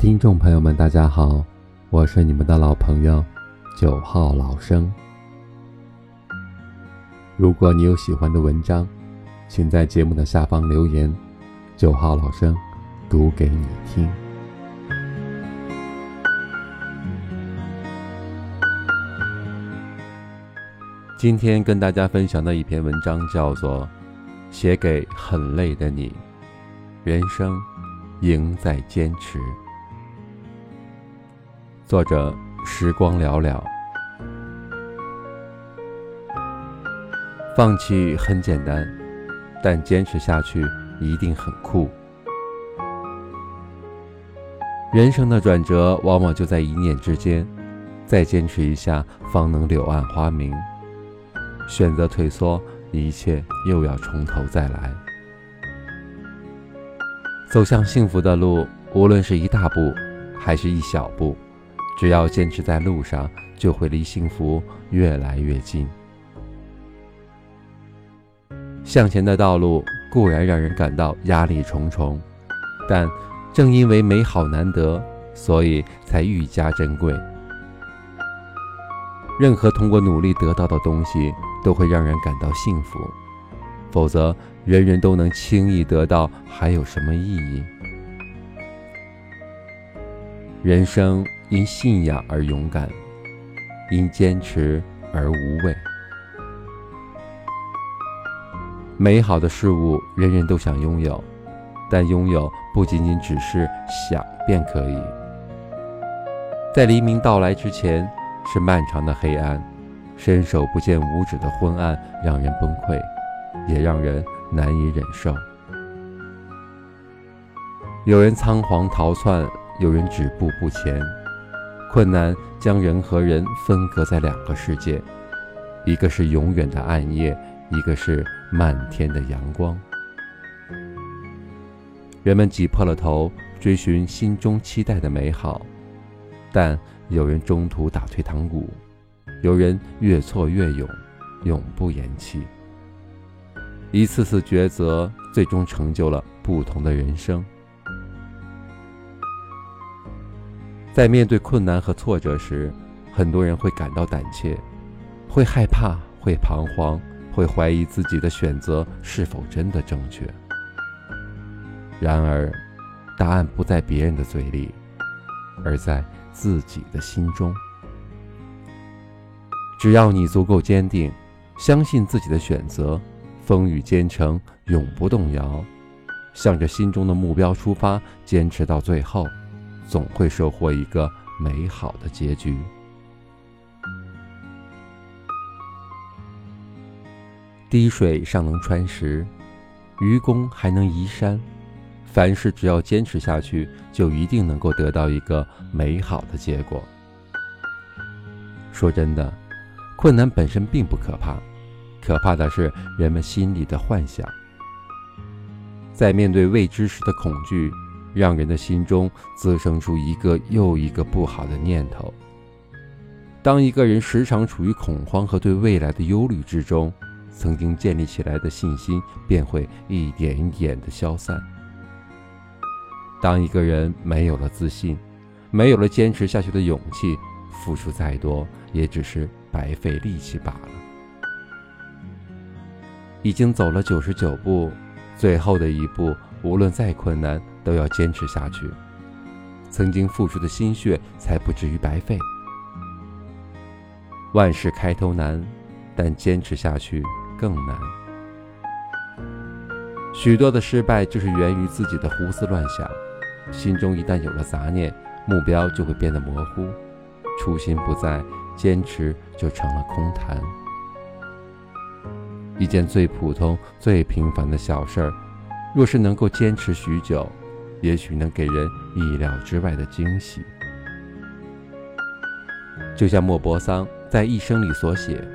听众朋友们，大家好，我是你们的老朋友九号老生。如果你有喜欢的文章，请在节目的下方留言，九号老生读给你听。今天跟大家分享的一篇文章叫做《写给很累的你》，人生赢在坚持。作者：时光寥寥。放弃很简单，但坚持下去一定很酷。人生的转折往往就在一念之间，再坚持一下，方能柳暗花明。选择退缩，一切又要从头再来。走向幸福的路，无论是一大步，还是一小步。只要坚持在路上，就会离幸福越来越近。向前的道路固然让人感到压力重重，但正因为美好难得，所以才愈加珍贵。任何通过努力得到的东西，都会让人感到幸福，否则人人都能轻易得到，还有什么意义？人生。因信仰而勇敢，因坚持而无畏。美好的事物人人都想拥有，但拥有不仅仅只是想便可以。在黎明到来之前，是漫长的黑暗，伸手不见五指的昏暗让人崩溃，也让人难以忍受。有人仓皇逃窜，有人止步不前。困难将人和人分隔在两个世界，一个是永远的暗夜，一个是漫天的阳光。人们挤破了头追寻心中期待的美好，但有人中途打退堂鼓，有人越挫越勇，永不言弃。一次次抉择，最终成就了不同的人生。在面对困难和挫折时，很多人会感到胆怯，会害怕，会彷徨，会怀疑自己的选择是否真的正确。然而，答案不在别人的嘴里，而在自己的心中。只要你足够坚定，相信自己的选择，风雨兼程，永不动摇，向着心中的目标出发，坚持到最后。总会收获一个美好的结局。滴水尚能穿石，愚公还能移山。凡事只要坚持下去，就一定能够得到一个美好的结果。说真的，困难本身并不可怕，可怕的是人们心里的幻想。在面对未知时的恐惧。让人的心中滋生出一个又一个不好的念头。当一个人时常处于恐慌和对未来的忧虑之中，曾经建立起来的信心便会一点一点的消散。当一个人没有了自信，没有了坚持下去的勇气，付出再多也只是白费力气罢了。已经走了九十九步，最后的一步，无论再困难。都要坚持下去，曾经付出的心血才不至于白费。万事开头难，但坚持下去更难。许多的失败就是源于自己的胡思乱想，心中一旦有了杂念，目标就会变得模糊，初心不在，坚持就成了空谈。一件最普通、最平凡的小事儿，若是能够坚持许久。也许能给人意料之外的惊喜，就像莫泊桑在一生里所写：“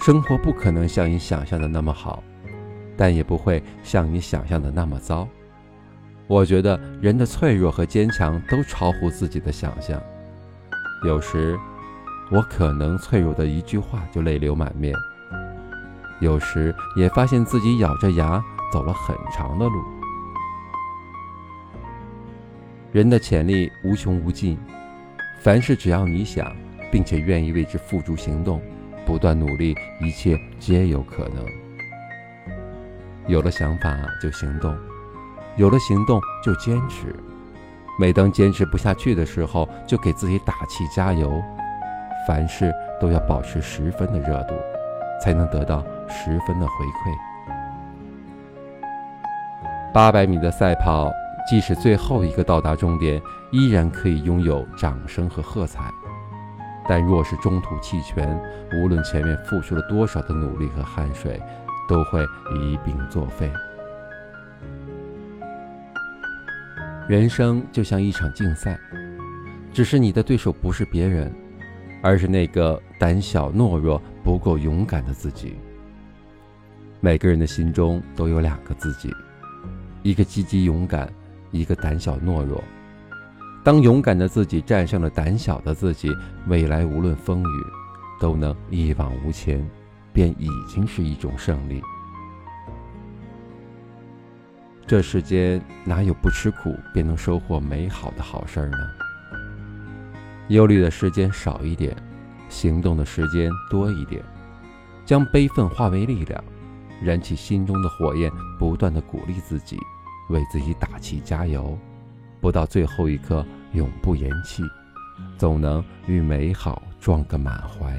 生活不可能像你想象的那么好，但也不会像你想象的那么糟。”我觉得人的脆弱和坚强都超乎自己的想象。有时，我可能脆弱的一句话就泪流满面；有时，也发现自己咬着牙走了很长的路。人的潜力无穷无尽，凡事只要你想，并且愿意为之付诸行动，不断努力，一切皆有可能。有了想法就行动，有了行动就坚持。每当坚持不下去的时候，就给自己打气加油。凡事都要保持十分的热度，才能得到十分的回馈。八百米的赛跑。即使最后一个到达终点，依然可以拥有掌声和喝彩。但若是中途弃权，无论前面付出了多少的努力和汗水，都会一并作废。人生就像一场竞赛，只是你的对手不是别人，而是那个胆小懦弱、不够勇敢的自己。每个人的心中都有两个自己，一个积极勇敢。一个胆小懦弱，当勇敢的自己战胜了胆小的自己，未来无论风雨，都能一往无前，便已经是一种胜利。这世间哪有不吃苦便能收获美好的好事呢？忧虑的时间少一点，行动的时间多一点，将悲愤化为力量，燃起心中的火焰，不断的鼓励自己。为自己打气加油，不到最后一刻永不言弃，总能与美好撞个满怀。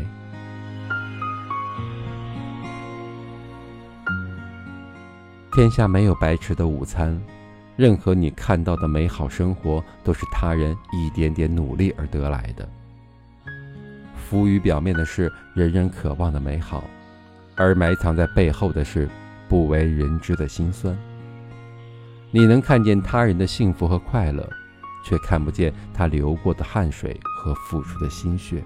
天下没有白吃的午餐，任何你看到的美好生活，都是他人一点点努力而得来的。浮于表面的是人人渴望的美好，而埋藏在背后的是不为人知的辛酸。你能看见他人的幸福和快乐，却看不见他流过的汗水和付出的心血。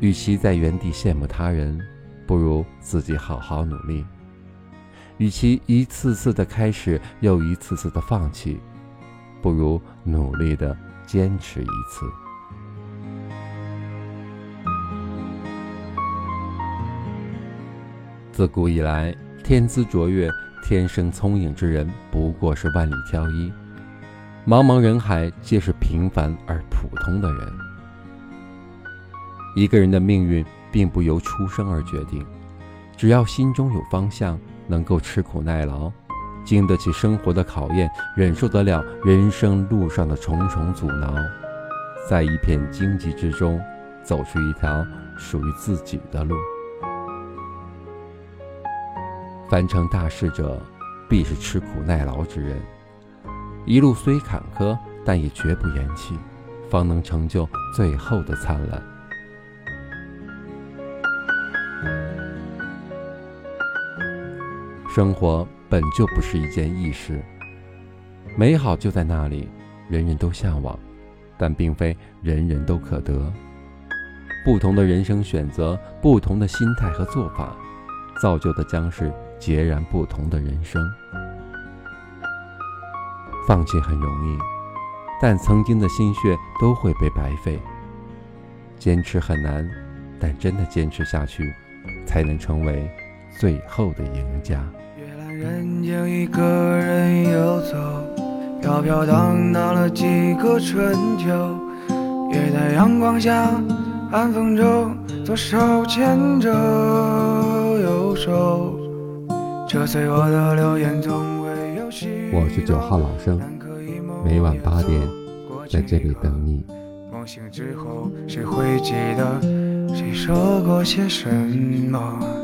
与其在原地羡慕他人，不如自己好好努力；与其一次次的开始又一次次的放弃，不如努力的坚持一次。自古以来，天资卓越。天生聪颖之人不过是万里挑一，茫茫人海皆是平凡而普通的人。一个人的命运并不由出生而决定，只要心中有方向，能够吃苦耐劳，经得起生活的考验，忍受得了人生路上的重重阻挠，在一片荆棘之中，走出一条属于自己的路。凡成大事者，必是吃苦耐劳之人。一路虽坎坷，但也绝不言弃，方能成就最后的灿烂。生活本就不是一件易事，美好就在那里，人人都向往，但并非人人都可得。不同的人生选择，不同的心态和做法，造就的将是。截然不同的人生，放弃很容易，但曾经的心血都会被白费。坚持很难，但真的坚持下去，才能成为最后的赢家。夜阑人静，一个人游走，飘飘荡荡了几个春秋。也在阳光下，寒风中，左手牵着右手。我是九号老生，每晚八点在这里等你。梦醒之后，谁会记得谁说过些什么？